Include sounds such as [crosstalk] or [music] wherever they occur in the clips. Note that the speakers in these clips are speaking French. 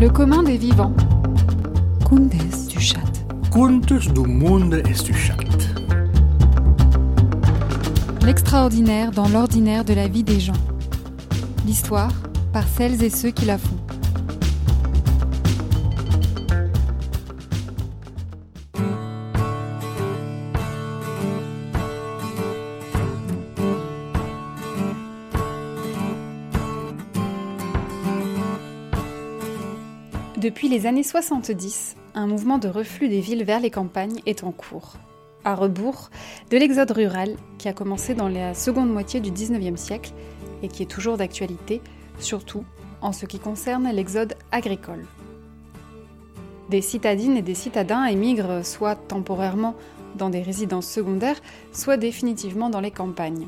Le commun des vivants. Contes du chat. Contes du monde et du chat. L'extraordinaire dans l'ordinaire de la vie des gens. L'histoire par celles et ceux qui la font. Depuis les années 70, un mouvement de reflux des villes vers les campagnes est en cours, à rebours de l'exode rural qui a commencé dans la seconde moitié du 19e siècle et qui est toujours d'actualité, surtout en ce qui concerne l'exode agricole. Des citadines et des citadins émigrent soit temporairement dans des résidences secondaires, soit définitivement dans les campagnes.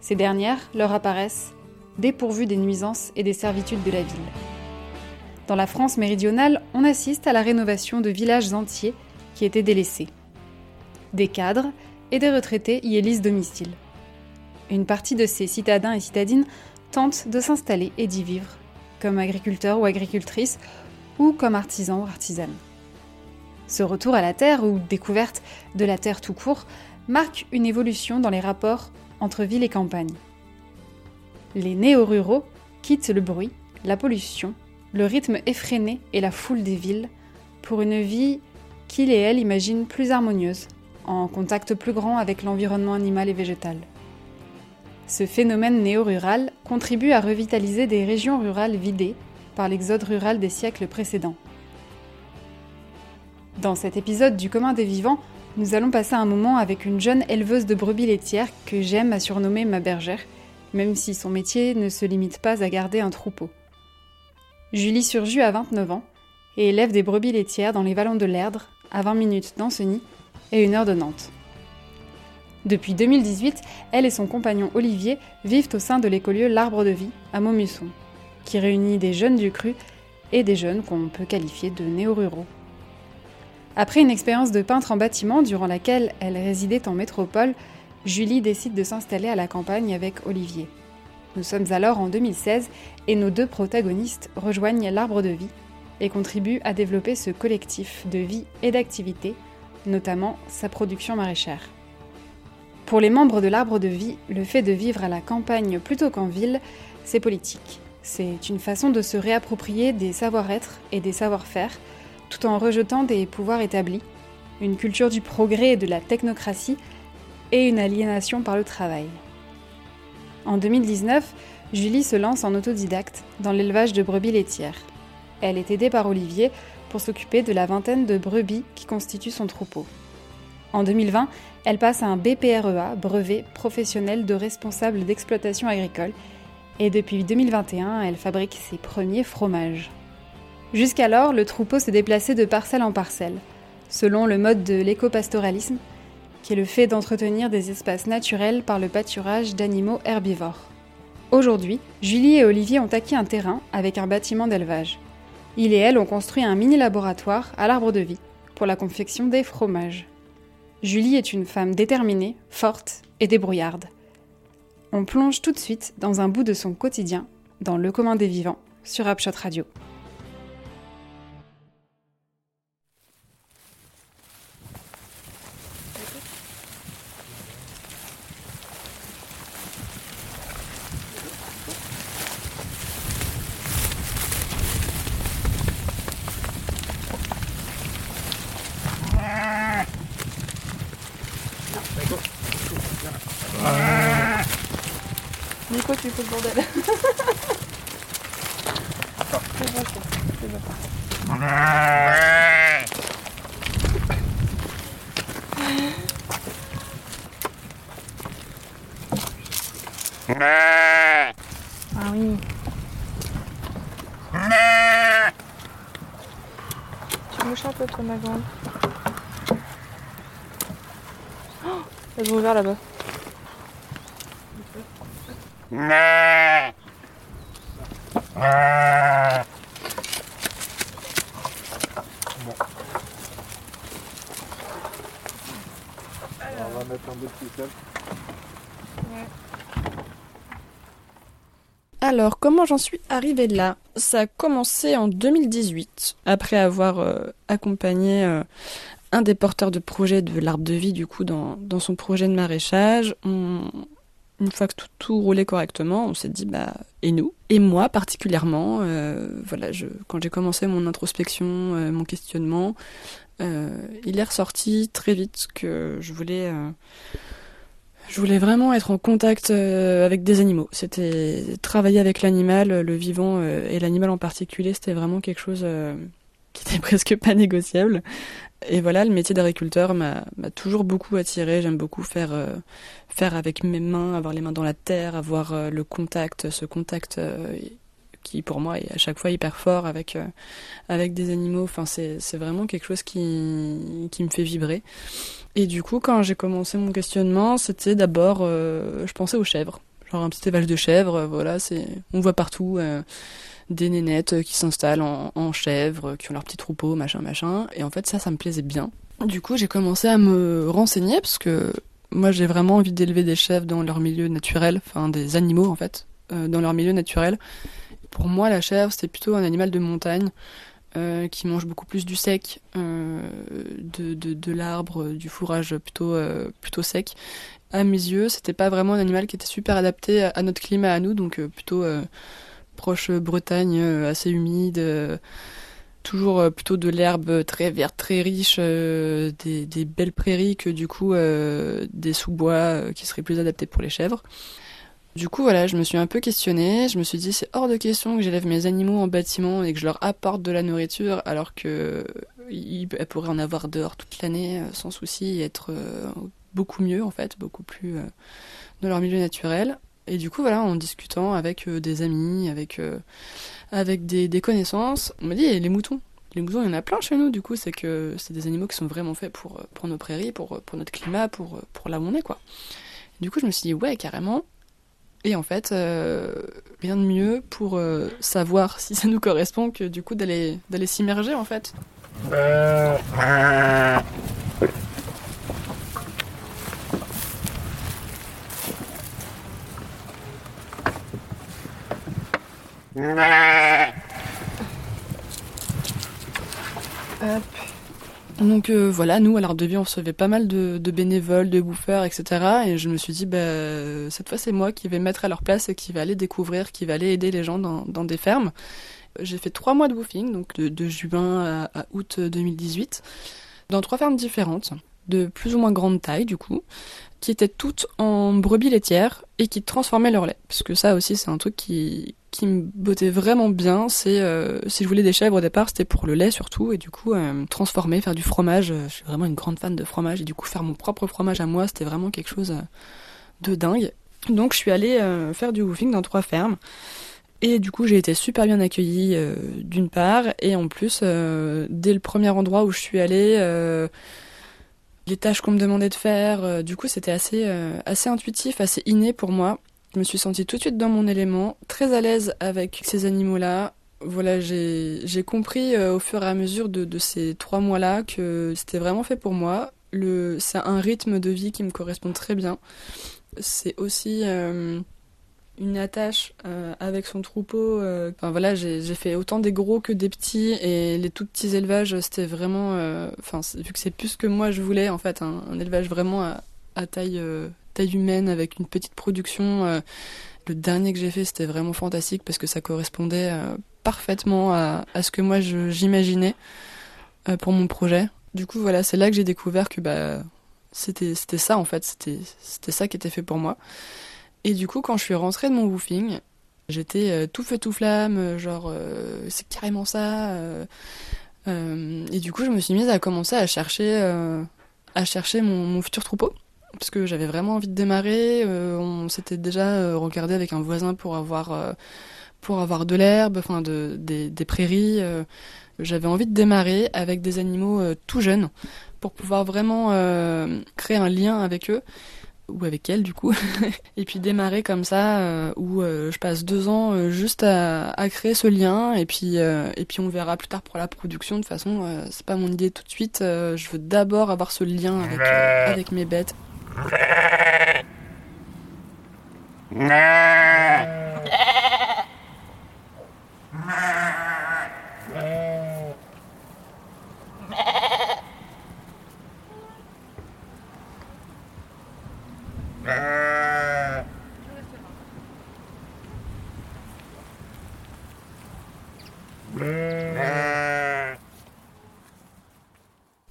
Ces dernières leur apparaissent dépourvues des nuisances et des servitudes de la ville. Dans la France méridionale, on assiste à la rénovation de villages entiers qui étaient délaissés. Des cadres et des retraités y élisent domicile. Une partie de ces citadins et citadines tentent de s'installer et d'y vivre, comme agriculteurs ou agricultrices, ou comme artisans ou artisanes. Ce retour à la terre, ou découverte de la terre tout court, marque une évolution dans les rapports entre ville et campagne. Les néo-ruraux quittent le bruit, la pollution le rythme effréné et la foule des villes, pour une vie qu'il et elle imaginent plus harmonieuse, en contact plus grand avec l'environnement animal et végétal. Ce phénomène néo-rural contribue à revitaliser des régions rurales vidées par l'exode rural des siècles précédents. Dans cet épisode du commun des vivants, nous allons passer un moment avec une jeune éleveuse de brebis laitières que j'aime à surnommer ma bergère, même si son métier ne se limite pas à garder un troupeau. Julie Surjus a 29 ans et élève des brebis laitières dans les vallons de l'Erdre, à 20 minutes d'Ancenis et une heure de Nantes. Depuis 2018, elle et son compagnon Olivier vivent au sein de l'écolieu L'Arbre de Vie à Maumusson, qui réunit des jeunes du cru et des jeunes qu'on peut qualifier de néo-ruraux. Après une expérience de peintre en bâtiment durant laquelle elle résidait en métropole, Julie décide de s'installer à la campagne avec Olivier. Nous sommes alors en 2016 et nos deux protagonistes rejoignent l'arbre de vie et contribuent à développer ce collectif de vie et d'activité, notamment sa production maraîchère. Pour les membres de l'arbre de vie, le fait de vivre à la campagne plutôt qu'en ville, c'est politique. C'est une façon de se réapproprier des savoir-être et des savoir-faire, tout en rejetant des pouvoirs établis, une culture du progrès et de la technocratie, et une aliénation par le travail. En 2019, Julie se lance en autodidacte dans l'élevage de brebis laitières. Elle est aidée par Olivier pour s'occuper de la vingtaine de brebis qui constituent son troupeau. En 2020, elle passe à un BPREA, brevet professionnel de responsable d'exploitation agricole, et depuis 2021, elle fabrique ses premiers fromages. Jusqu'alors, le troupeau se déplaçait de parcelle en parcelle, selon le mode de l'éco-pastoralisme, qui est le fait d'entretenir des espaces naturels par le pâturage d'animaux herbivores. Aujourd'hui, Julie et Olivier ont acquis un terrain avec un bâtiment d'élevage. Il et elle ont construit un mini laboratoire à l'arbre de vie pour la confection des fromages. Julie est une femme déterminée, forte et débrouillarde. On plonge tout de suite dans un bout de son quotidien, dans Le commun des vivants, sur Upshot Radio. Tu fais le bordel. C'est bon. Ah oui. Tu mouches un peu, toi, ma grande. Oh, elles ont ouvert là-bas. Alors, comment j'en suis arrivée là? Ça a commencé en 2018, après avoir euh, accompagné euh, un des porteurs de projet de l'arbre de vie, du coup, dans, dans son projet de maraîchage. Une fois que tout, roulait correctement, on s'est dit, bah, et nous? Et moi, particulièrement, euh, voilà, je, quand j'ai commencé mon introspection, euh, mon questionnement, euh, il est ressorti très vite que je voulais... je voulais vraiment être en contact avec des animaux. C'était travailler avec l'animal, le vivant et l'animal en particulier, c'était vraiment quelque chose qui était [laughs] presque pas négociable. Et voilà, le métier d'agriculteur m'a toujours beaucoup attiré. J'aime beaucoup faire euh, faire avec mes mains, avoir les mains dans la terre, avoir euh, le contact, ce contact euh, qui pour moi est à chaque fois hyper fort avec avec des animaux. Enfin, c'est vraiment quelque chose qui qui me fait vibrer. Et du coup, quand j'ai commencé mon questionnement, c'était d'abord, je pensais aux chèvres. Genre un petit élevage de chèvres, voilà, on voit partout des nénettes euh, qui s'installent en, chèvres, qui ont leur petit troupeau, machin, machin. Et en fait, ça, ça me plaisait bien. Du coup, j'ai commencé à me renseigner parce que moi, j'ai vraiment envie d'élever des chèvres dans leur milieu naturel, enfin des animaux en fait, euh, dans leur milieu naturel. Pour moi, la chèvre, c'était plutôt un animal de montagne euh, qui mange beaucoup plus du sec, euh, de, de, l'arbre, euh, du fourrage plutôt, euh, plutôt sec. À mes yeux, c'était pas vraiment un animal qui était super adapté à, notre climat à nous, donc euh, plutôt euh, proche Bretagne, euh, assez humide, euh, toujours euh, plutôt de l'herbe très verte, très riche, euh, des, belles prairies que du coup euh, des sous-bois euh, qui seraient plus adaptés pour les chèvres. Du coup, voilà, je me suis un peu questionnée. Je me suis dit, c'est hors de question que j'élève mes animaux en bâtiment et que je leur apporte de la nourriture, alors que ils elles pourraient en avoir dehors toute l'année euh, sans souci et être euh, beaucoup mieux, en fait, beaucoup plus euh, dans leur milieu naturel. Et du coup, voilà, en discutant avec euh, des amis, avec, euh, avec des, connaissances, on m'a dit, les moutons les moutons, il y en a plein chez nous, du coup, c'est que c'est des animaux qui sont vraiment faits pour, euh, pour nos prairies, pour, pour notre climat, pour, pour là où on est, quoi. Du coup, je me suis dit, ouais, carrément, et en fait, rien de mieux pour savoir si ça nous correspond que du coup d'aller d'aller s'immerger en fait. Donc euh, voilà, nous à l'art de vie, on recevait pas mal de, bénévoles, de bouffeurs, etc. Et je me suis dit, bah, cette fois c'est moi qui vais me mettre à leur place et qui va aller découvrir, qui va aller aider les gens dans, des fermes. J'ai fait trois mois de woofing, donc de, de juin à, à août 2018, dans trois fermes différentes, de plus ou moins grande taille du coup, qui étaient toutes en brebis laitières et qui transformaient leur lait. Parce que ça aussi c'est un truc qui, qui me bottait vraiment bien. C'est euh, si je voulais des chèvres au départ, c'était pour le lait surtout, et du coup euh, transformer, faire du fromage. euh, Je suis vraiment une grande fan de fromage, et du coup faire mon propre fromage à moi, c'était vraiment quelque chose de dingue. Donc je suis allée faire du woofing dans trois fermes. Et du coup, j'ai été super bien accueillie d'une part, et en plus, dès le premier endroit où je suis allée, les tâches qu'on me demandait de faire, du coup, c'était assez, assez intuitif, assez inné pour moi. Je me suis sentie tout de suite dans mon élément, très à l'aise avec ces animaux-là. Voilà, j'ai compris euh, au fur et à mesure de, ces trois mois-là que c'était vraiment fait pour moi. C'est un rythme de vie qui me correspond très bien. C'est aussi euh, une attache euh, avec son troupeau. Enfin voilà, j'ai fait autant des gros que des petits et les tout petits élevages, c'était vraiment. Enfin, vu que c'est plus que moi je voulais en fait, un, élevage vraiment à, taille humaine avec une petite production. euh, le dernier que j'ai fait, c'était vraiment fantastique parce que ça correspondait euh, parfaitement à, ce que moi j'imaginais euh, pour mon projet. Du coup, voilà, c'est là que j'ai découvert que bah c'était ça en fait, c'était ça qui était fait pour moi. Et du coup, quand je suis rentrée de mon woofing, j'étais tout feu tout flamme, genre c'est carrément ça. et du coup, je me suis mise à commencer à chercher à chercher mon futur troupeau parce que j'avais vraiment envie de démarrer. euh, on s'était déjà euh, regardé avec un voisin pour avoir euh, pour avoir de l'herbe, enfin de des, des prairies. j'avais envie de démarrer avec des animaux tout jeunes pour pouvoir vraiment créer un lien avec eux ou avec elle du coup [laughs] et puis démarrer comme ça euh, où euh, je passe deux ans euh, juste à, à créer ce lien et puis et puis on verra plus tard pour la production de toute façon c'est pas mon idée tout de suite je veux d'abord avoir ce lien avec avec mes bêtes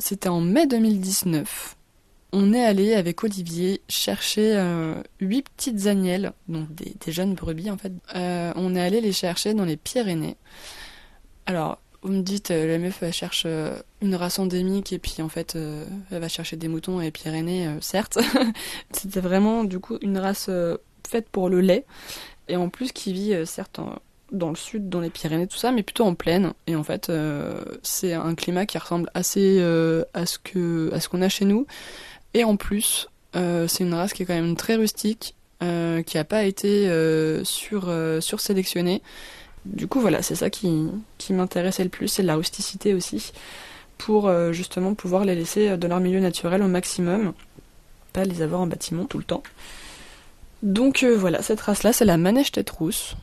C'était en mai 2019. On est allé avec Olivier chercher euh, huit petites agnelles, donc des, jeunes brebis en fait. Euh, on est allé les chercher dans les Pyrénées. Alors, vous me dites, euh, la meuf cherche une race endémique et puis en fait elle va chercher des moutons les Pyrénées, certes. [laughs] C'était vraiment du coup une race faite pour le lait et en plus qui vit certes dans le sud, dans les Pyrénées, tout ça, mais plutôt en plaine. Et en fait, c'est un climat qui ressemble assez à ce qu'on a chez nous. Et en plus, euh, c'est une race qui est quand même très rustique, euh, qui n'a pas été euh, sur sursélectionnée. Du coup, voilà, c'est ça qui, qui m'intéressait le plus, c'est la rusticité aussi, pour justement pouvoir les laisser dans leur milieu naturel au maximum, pas les avoir en bâtiment tout le temps. Donc voilà, cette race-là, c'est la manège tête rousse,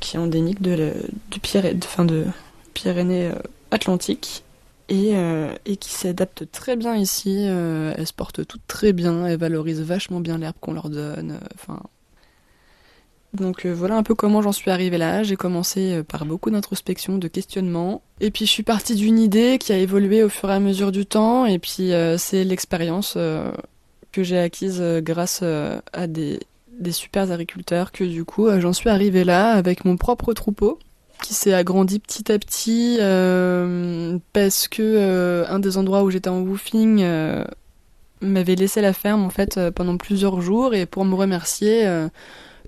qui est endémique de, du Pyr- de, fin de Pyrénées Atlantiques et, euh, et qui s'adapte très bien ici. euh, elles se portent toutes très bien, elles valorisent vachement bien l'herbe qu'on leur donne. euh, Enfin. donc voilà un peu comment j'en suis arrivée là. J'ai commencé par beaucoup d'introspection, de questionnement. Et puis je suis partie d'une idée qui a évolué au fur et à mesure du temps. Et puis c'est l'expérience que j'ai acquise grâce à des, des super agriculteurs que du coup j'en suis arrivée là avec mon propre troupeau qui s'est agrandi petit à petit euh, parce que euh, un des endroits où j'étais en woofing euh, m'avait laissé la ferme en fait pendant plusieurs jours. Et pour me remercier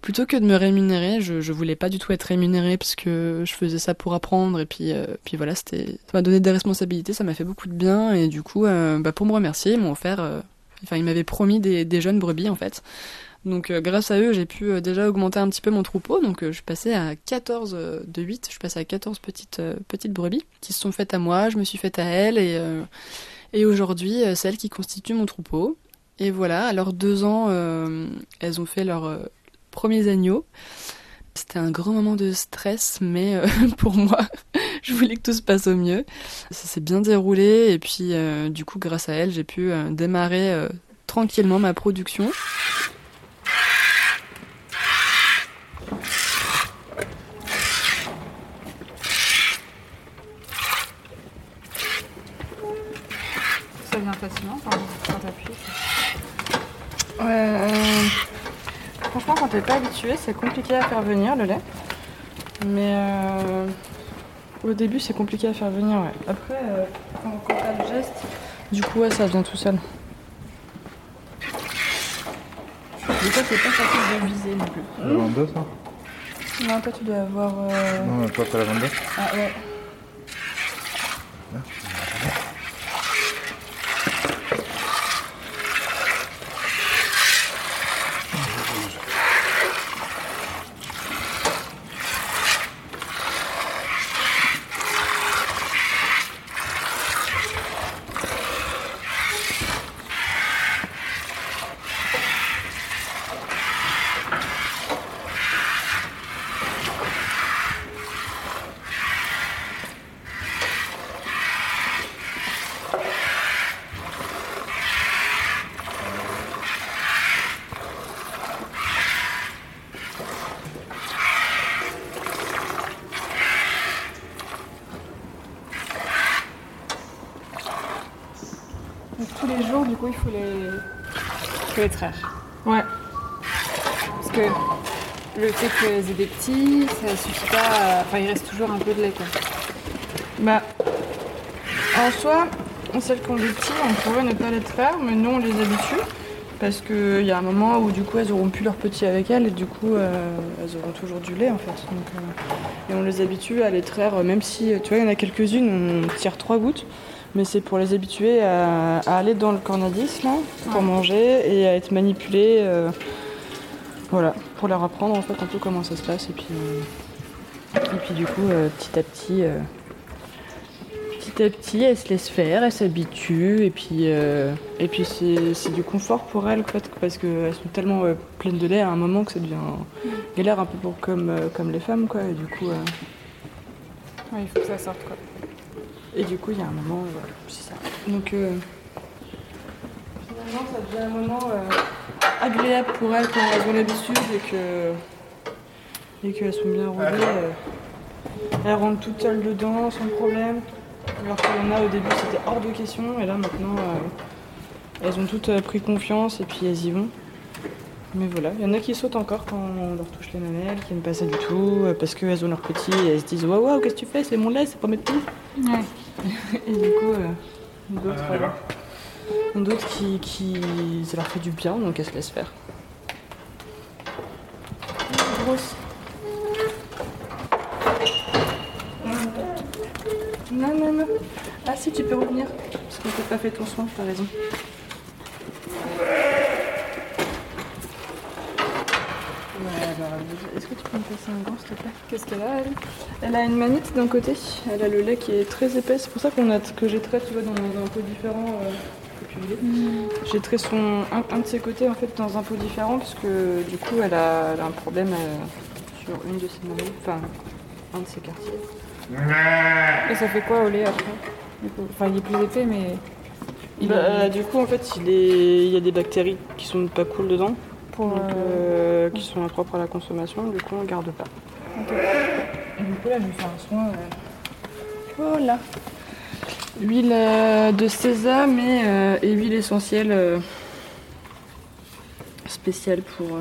plutôt que de me rémunérer je, je voulais pas du tout être rémunérée parce que je faisais ça pour apprendre. Et puis puis voilà c'était ça m'a donné des responsabilités ça m'a fait beaucoup de bien. Et du coup bah, pour me remercier ils m'ont offert enfin ils m'avaient promis des, des jeunes brebis en fait donc euh, grâce à eux, j'ai pu euh, déjà augmenter un petit peu mon troupeau. Donc euh, je passée à 14 euh, de 8, je passée à 14 petites, petites brebis qui se sont faites à moi, je me suis faite à elles et, et aujourd'hui euh, c'est elles qui constituent mon troupeau. Et voilà, à leurs deux ans, elles ont fait leurs premiers agneaux. C'était un grand moment de stress, mais [laughs] pour moi, [laughs] je voulais que tout se passe au mieux. Ça s'est bien déroulé et puis du coup, grâce à elles, j'ai pu démarrer tranquillement ma production. Ça vient facilement quand, quand t'appuies. Ouais, euh, franchement, quand t'es pas habitué, c'est compliqué à faire venir le lait. Mais euh, au début, c'est compliqué à faire venir, ouais. Après, euh, quand, quand t'as le geste, du coup, ouais, ça vient tout seul. Des fois, c'est pas facile de viser non plus. La 22, ça Non, toi, tu dois avoir. euh, Non, toi, t'as la 22 Ah ouais. Donc tous les jours, du coup, il faut les, Ouais. Parce que le fait qu'elles aient des petits, ça suffit pas. à- Enfin, il reste toujours un peu de lait. Bah, en soi, celles qui ont des petits, on pourrait ne pas les traire, mais nous on les habitue. Parce qu'il y a un moment où du coup elles auront plus leurs petits avec elles et du coup euh, elles auront toujours du lait en fait. Euh, et on les habitue à les traire, euh, même si tu vois, il y en a quelques-unes, on tire trois gouttes, mais c'est pour les habituer à, à aller dans le cornadis là, pour Ouais. manger et à être manipulées. euh, voilà, pour leur apprendre en fait un peu comment ça se passe et puis, euh, et puis du coup euh, petit à petit. euh, petit à petit, elles se laissent faire, elles s'habituent, et puis, et puis c'est, du confort pour elles, quoi, parce qu'elles sont tellement pleines de lait à un moment que ça devient galère un peu pour, comme, comme les femmes, quoi, et du coup, euh, Ouais, il faut que ça sorte quoi. Et du coup, il y a un moment, voilà, c'est ça. Donc, euh, finalement, ça devient un moment euh, agréable pour elles quand elles ont l'habitude et que et qu'elles sont bien roulées. euh, elles rentrent toutes seules dedans sans problème. Alors qu'il y en a au début, c'était hors de question. Et là, maintenant, euh, elles ont toutes euh, pris confiance et puis elles y vont. Mais voilà, il y en a qui sautent encore quand on leur touche les mamelles, qui n'aiment pas ça du tout, euh, parce qu'elles ont leur petit et elles se disent Waouh, waouh, qu'est-ce que tu fais? C'est mon lait, c'est pas mes petits. Ouais. [laughs] Et du coup, euh, d'autres euh, d'autres qui, qui. Ça leur fait du bien, donc elles se laissent faire. Grosse. Non, non, non. Ah si, tu peux revenir. Parce que t'as pas fait ton soin, t'as raison. Ouais, alors, est-ce que tu peux me passer un gant, s'il te plaît? Qu'est-ce qu'elle a elle? Elle a une mamite d'un côté, elle a le lait qui est très épais, c'est pour ça qu'on a, que j'ai trait, tu vois, dans un pot différent. euh, voulais. J'ai trait son, un, un de ses côtés en fait dans un pot différent parce que du coup elle a, elle a un problème euh, sur une de ses mamelles, enfin un de ses quartiers. Et ça fait quoi au lait après? Du coup Enfin, il est plus épais, mais. Il Bah, du coup en fait il, est, il y a des bactéries qui sont pas cool dedans, pour. donc, euh, euh, qui sont impropres à la consommation, du coup on garde pas. Et du coup, là, je lui fais un soin. euh, Voilà. Huile de sésame et, et huile essentielle spéciale pour,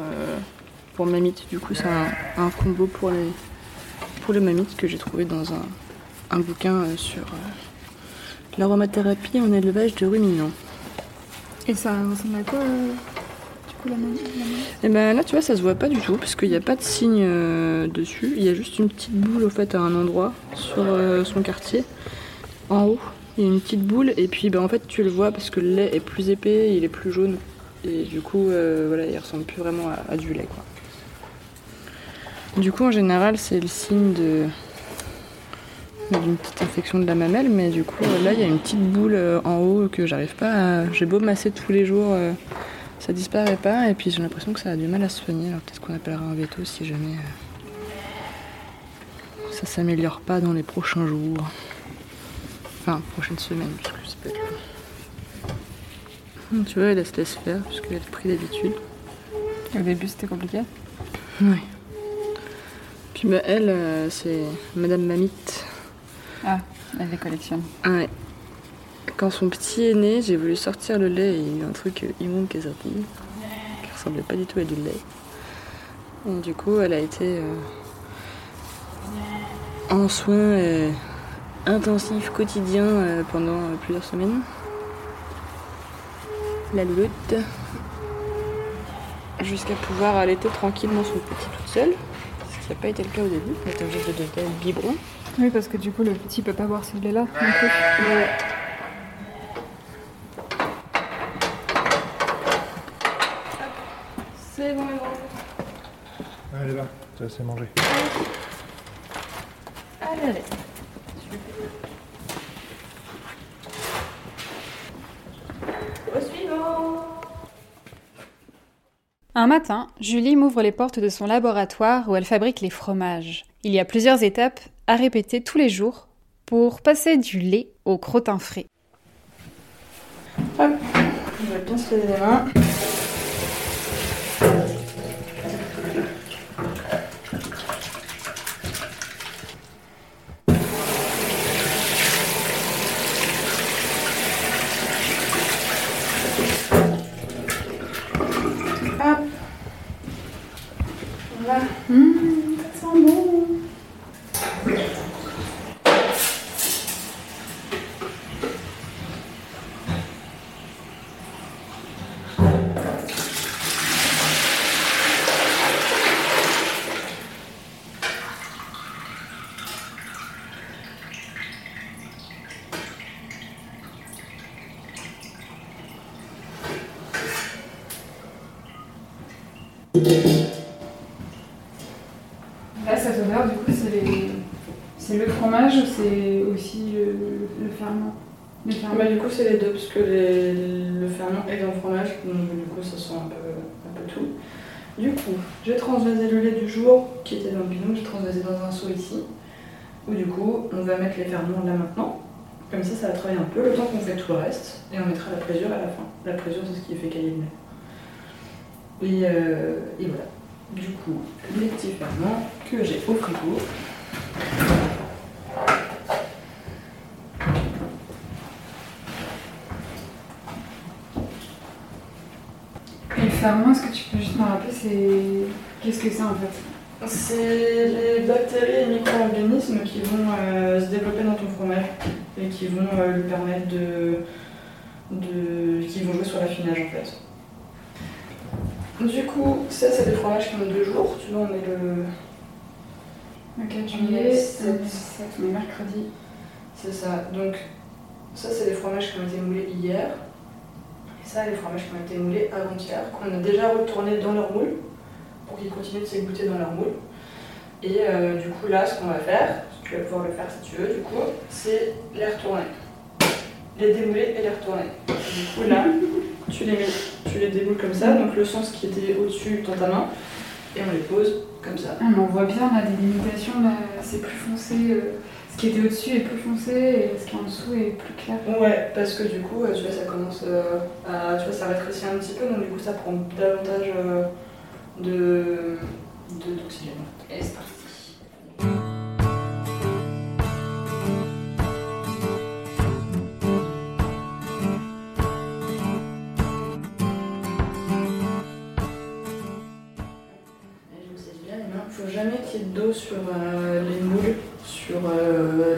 pour mamite. Du coup, c'est un, un combo pour les, pour les mamites que j'ai trouvé dans un, un bouquin sur l'aromathérapie en élevage de ruminants. Et ça ressemble à quoi la Et ben là, tu vois, ça se voit pas du tout parce qu'il n'y a pas de signe euh, dessus. Il y a juste une petite boule au fait à un endroit sur euh, son quartier, en haut. Il y a une petite boule et puis ben, en fait tu le vois parce que le lait est plus épais, il est plus jaune et du coup euh, voilà, il ressemble plus vraiment à, à du lait quoi. Du coup en général c'est le signe de d'une petite infection de la mamelle, mais du coup là il y a une petite boule en haut que j'arrive pas à. J'ai beau masser tous les jours. Ça disparaît pas et puis j'ai l'impression que ça a du mal à se soigner. Alors peut-être qu'on appellera un veto si jamais euh, ça s'améliore pas dans les prochains jours. Enfin, prochaines semaines, puisque ça peut être. Tu vois, elle se laisse faire puisqu'elle a le prix d'habitude. Au début, c'était compliqué. Oui. Puis bah, elle, euh, c'est Madame Mamite. Ah, elle les collectionne. Ah ouais. Quand son petit est né, j'ai voulu sortir le lait et il y a eu un truc euh, immonde qui est sorti, qui ressemblait pas du tout à du lait. Et du coup, elle a été euh, en soins euh, intensifs quotidiens euh, pendant euh, plusieurs semaines. La louloute. Jusqu'à pouvoir allaiter tranquillement son petit toute seule. Ce qui n'a pas été le cas au début. Elle était obligée de donner le biberon. Oui, parce que du coup, le petit peut pas boire ce lait-là non plus. C'est bon, bon. Allez, va, ça c'est mangé. Allez, allez. Au suivant. Un matin, Julie m'ouvre les portes de son laboratoire où elle fabrique les fromages. Il y a plusieurs étapes à répéter tous les jours pour passer du lait au crottin frais. Hop. On va bien se laver les mains. Hop. Voilà. ça sent bon. Là, cette odeur, du coup, c'est les... c'est le fromage ou c'est aussi le, le ferment Le ferment. Bah, du coup, c'est les deux, parce que les- le ferment est dans le du coup, ça sent un peu, un peu tout. Du coup, j'ai transvasé le lait du jour qui était dans le bidon, j'ai transvasé dans un seau ici. où du coup on va mettre les ferments là maintenant. Comme ça, ça va travailler un peu le temps qu'on fait tout le reste. Et on mettra la présure à la fin. La présure, c'est ce qui fait cailler le lait. Et, euh, et voilà. Du coup, les petits ferments que j'ai au frigo. Le ferment, est-ce que tu peux juste me rappeler, c'est. Qu'est-ce que c'est en fait? C'est les bactéries et micro-organismes qui vont euh, se développer dans ton fromage et qui vont euh, lui permettre de, de. qui vont jouer sur l'affinage en fait. Du coup, ça c'est des fromages qui ont deux jours. Tu vois, on est le. On mets est 7, sept. on est mercredi. C'est ça. Donc, ça, c'est des fromages qui ont été moulés hier. Ça, les fromages qui ont été moulés avant-hier, qu'on a déjà retournés dans leur moule pour qu'ils continuent de s'égoutter dans leur moule. Et euh, du coup, là, ce qu'on va faire, tu vas pouvoir le faire si tu veux, du coup, c'est les retourner. Les démouler et les retourner. Du coup, là, [laughs] tu les, mets, tu les démoules comme ça, donc le sens qui était au-dessus dans ta main, et on les pose comme ça. Ah, mais on voit bien la délimitation, là, c'est plus foncé. euh, ce qui était au-dessus est plus foncé et ce qui est en dessous est plus clair. Ouais, parce que du coup, euh, tu vois, ça commence euh, à. Tu vois, ça rétrécit un petit peu, donc du coup, ça prend davantage euh, de. de- d'oxygène. Et c'est parti. Et je vous sais bien, il ne faut jamais qu'il y ait d'eau sur euh,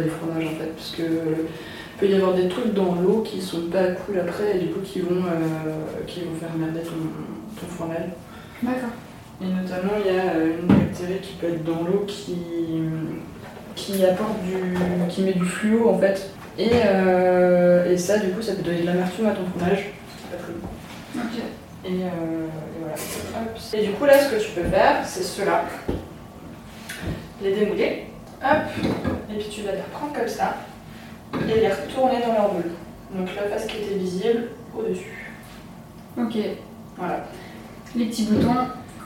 les fromages en fait, parce que il peut y avoir des trucs dans l'eau qui sont pas cool après et du coup qui vont, euh, qui vont faire merder ton, ton fromage. D'accord. Et notamment, il y a euh, une bactérie qui peut être dans l'eau qui, qui apporte du. qui met du fluo en fait. Et, euh, et ça, du coup, ça peut donner de l'amertume à ton fromage. C'est pas bon. Ok. Et, euh, et voilà. Hop. Et du coup, là, ce que tu peux faire, c'est cela. Les démouler. Hop. Et puis tu vas les reprendre comme ça. Et les retourner dans leur boule. Donc la face qui était visible au-dessus. Ok. Voilà. Les petits boutons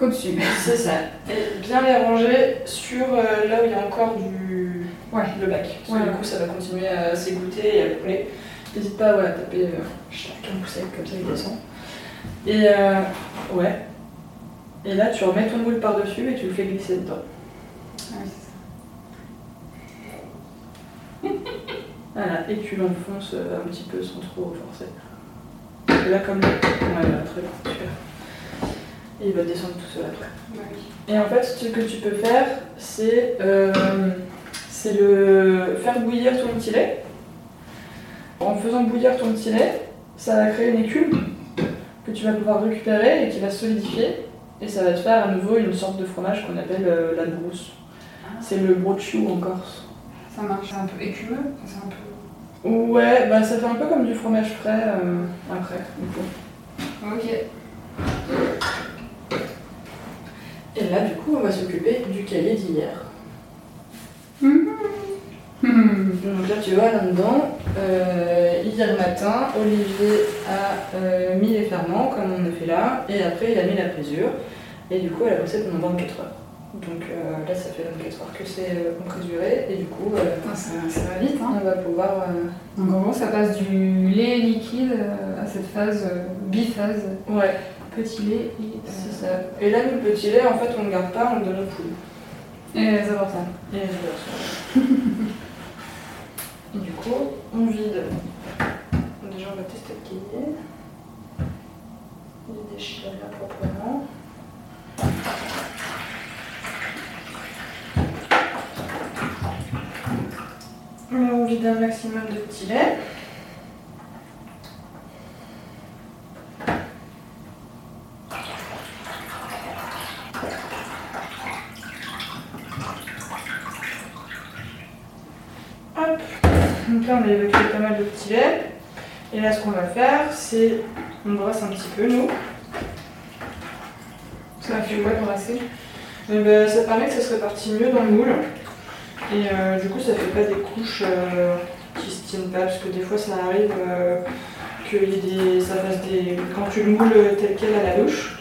au-dessus. C'est ça. Et bien les ranger sur euh, là où il y a encore du Ouais. le bac. Parce que Ouais. du coup, ça va continuer à s'égoutter et à couler. N'hésite pas ouais, à taper euh, chacun coup sec, comme ça il descend. Et euh, ouais. Et là, tu remets ton moule par-dessus et tu le fais glisser dedans. Ah oui, c'est Voilà, et tu l'enfonces euh, un petit peu sans trop forcer. Là, comme. Ouais, voilà, très bien, super. Et il va descendre tout seul après. Ouais. Et en fait, ce que tu peux faire, c'est euh, c'est le faire bouillir ton petit lait. En faisant bouillir ton petit lait, ça va créer une écume que tu vas pouvoir récupérer et qui va solidifier. Et ça va te faire à nouveau une sorte de fromage qu'on appelle euh, la brousse. C'est le brochu en Corse. Ça marche. C'est un peu écumeux. C'est un peu. Ouais, bah ça fait un peu comme du fromage frais euh, après, du coup. Ok. Et là, du coup, on va s'occuper du cahier d'hier. Hmm. Donc là, tu vois, là-dedans, euh, hier matin, Olivier a euh, mis les ferments, comme on a fait là, et après, il a mis la présure. Et du coup, elle a bossé pendant 24 heures. Donc euh, là, ça fait 24 heures que c'est euh, présuré, et du coup, euh, Putain, ça, ça va vite, hein. on va pouvoir. euh, Donc en gros, ça passe du lait liquide à cette phase biphase, Ouais, petit lait et. c'est ça. Et là, le petit lait, en fait, on ne le garde pas, on le donne aux poules. Et les avortants. Et les abeilles. [laughs] Et du coup, on vide. Déjà, on va tester le cahier. Il déchire là proprement. On vide un maximum de petits lait. Hop. Donc là, on a évacué pas mal de petits lait. Et là, ce qu'on va faire, c'est on brasse un petit peu, nous. Ça fait quoi brasser? Et ben, ça permet que ça se répartit mieux dans le moule. Et euh, du coup, ça fait pas des couches euh, qui se tiennent pas, parce que des fois, ça arrive euh, que y ait des, ça fasse des. Quand tu le moules tel quel à la louche,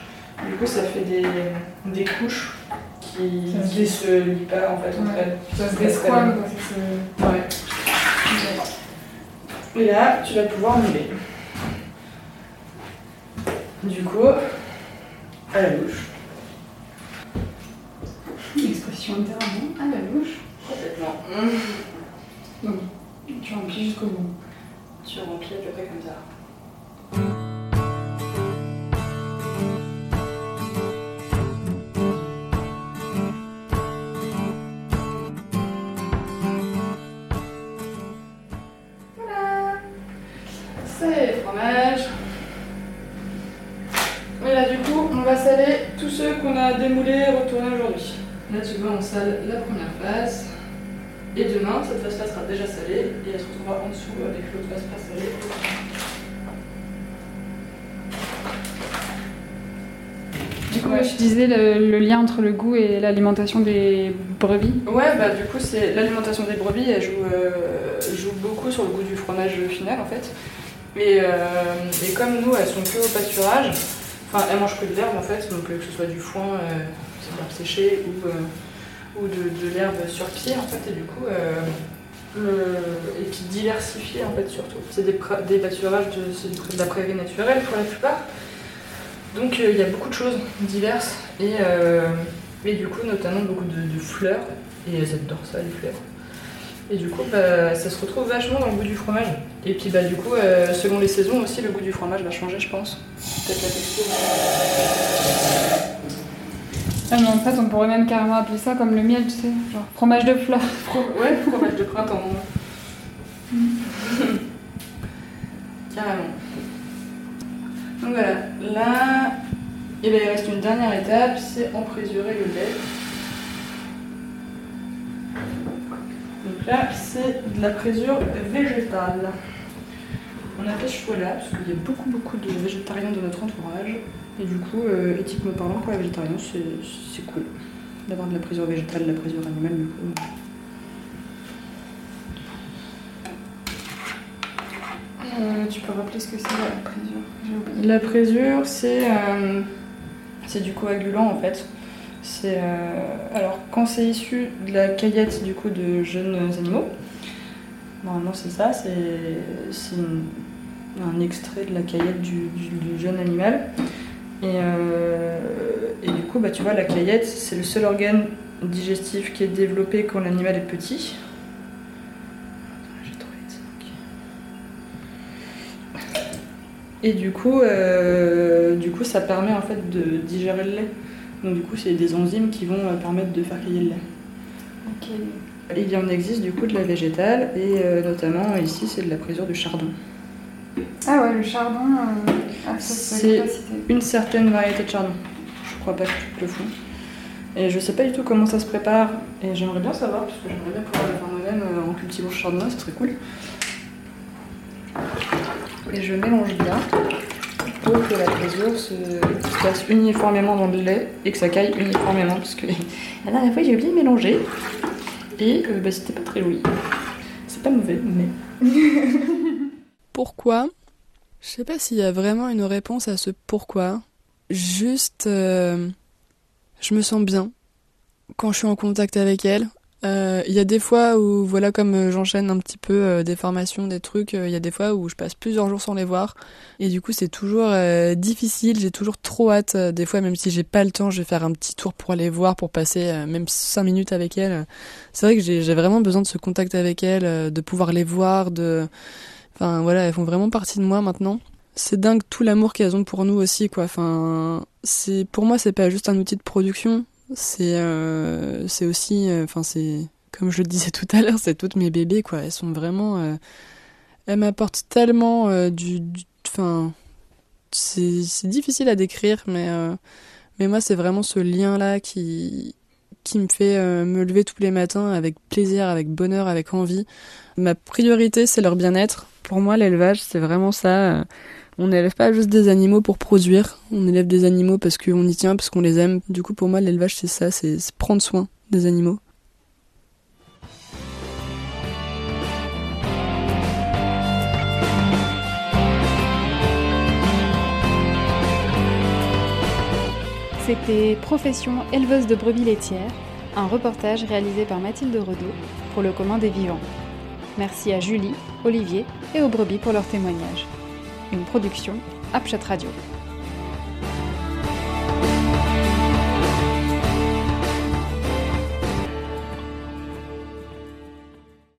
du coup, ça fait des, des couches qui Ça se qui se lie pas en fait entre Ouais. elles. Ça se quoi. se- Ouais. Et là, tu vas pouvoir mouler. Du coup, à la louche. Expression littéralement à la louche. Complètement. Donc, tu remplis jusqu'au bout. Tu remplis à peu près comme ça. Voilà. C'est le fromage. Et là du coup, on va saler tous ceux qu'on a démoulés et retournés aujourd'hui. Là tu vois, on sale la première face. Et demain, cette face-là sera déjà salée et elle se retrouvera en dessous avec l'autre face pas salée. Du coup, je disais le, le lien entre le goût et l'alimentation des brebis. Ouais, bah du coup, c'est l'alimentation des brebis, elle joue, euh, joue beaucoup sur le goût du fromage final en fait. Et, euh, et comme nous, elles sont que au pâturage, enfin, elles mangent que de l'herbe en fait, donc euh, que ce soit du foin, euh, c'est séchée ou, euh, ou de, de l'herbe sur pied en fait, et du coup, euh, et puis diversifié en fait surtout. C'est des, des pâturages de, la prairie naturelle pour la plupart. Donc euh, il y a beaucoup de choses diverses et, euh, du coup notamment beaucoup de, fleurs et adorent ça les fleurs. Et du coup bah, ça se retrouve vachement dans le goût du fromage. Et puis bah du coup selon les saisons aussi le goût du fromage va changer je pense. Peut-être la texture. Ah, mais en fait, on pourrait même carrément appeler ça comme le miel, tu sais, genre fromage de fleurs. [laughs] Ouais, fromage de printemps. [laughs] Carrément. Donc voilà, là, il reste une dernière étape, c'est emprésurer le lait. Donc là, c'est de la présure végétale. On a fait ce choix-là parce qu'il y a beaucoup beaucoup de végétariens dans notre entourage. Et du coup, euh, éthiquement parlant, pour les végétariens, c'est cool d'avoir de la présure végétale, de la présure animale. Du coup. Euh, tu peux rappeler ce que c'est la présure. La présure, c'est euh, c'est du coagulant en fait. C'est euh, alors quand c'est issu de la caillette du coup de jeunes animaux. Normalement c'est ça, c'est un extrait de la caillette du, du- du jeune animal. Et, euh, et du coup, bah, tu vois, la caillette, c'est le seul organe digestif qui est développé quand l'animal est petit. Et du coup, euh, du coup, ça permet en fait de digérer le lait. Donc du coup, c'est des enzymes qui vont euh, permettre de faire cailler le lait. Il y en existe du coup de la végétale et euh, notamment ici, c'est de la présure du chardon. Ah ouais, le chardon. euh, Ah, C'est- c'est. Une certaine variété de chardon. Je crois pas que toutes le font. Et je sais pas du tout comment ça se prépare et j'aimerais bien savoir parce que j'aimerais bien pouvoir le faire moi-même euh, en cultivant le chardonnay, ça serait cool. Et je mélange bien pour que la présure se se passe uniformément dans le lait et que ça caille uniformément parce que [laughs] la dernière fois j'ai oublié de mélanger et euh, bah, c'était pas très joli. C'est pas mauvais mais [laughs] Pourquoi Je sais pas s'il y a vraiment une réponse à ce pourquoi. Juste, euh, je me sens bien quand je suis en contact avec elle. Euh, Il y a des fois où, voilà, comme euh, j'enchaîne un petit peu des formations, des trucs, il y a des fois où je passe plusieurs jours sans les voir. Et du coup, c'est toujours difficile, j'ai toujours trop hâte. Des fois, même si j'ai pas le temps, je vais faire un petit tour pour aller voir, pour passer même cinq minutes avec elle. C'est vrai que j'ai vraiment besoin de ce contact avec elle, de pouvoir les voir, de... Enfin, voilà, elles font vraiment partie de moi maintenant. C'est dingue tout l'amour qu'elles ont pour nous aussi, quoi. Enfin, c'est pour moi, c'est pas juste un outil de production. C'est, euh, c'est aussi, euh, enfin, c'est comme je le disais tout à l'heure, c'est toutes mes bébés, quoi. Elles sont vraiment, euh, elles m'apportent tellement euh, du, enfin, c'est, difficile à décrire, mais, euh, mais moi, c'est vraiment ce lien-là qui, qui me fait euh, me lever tous les matins avec plaisir, avec bonheur, avec envie. Ma priorité, c'est leur bien-être. Pour moi, l'élevage, c'est vraiment ça. On n'élève pas juste des animaux pour produire. On élève des animaux parce qu'on y tient, parce qu'on les aime. Du coup, pour moi, l'élevage, c'est ça, c'est prendre soin des animaux. C'était Profession éleveuse de brebis laitières, un reportage réalisé par Mathilde Redeau pour le commun des vivants. Merci à Julie, Olivier et aux brebis pour leur témoignage. Une production Upchat Radio.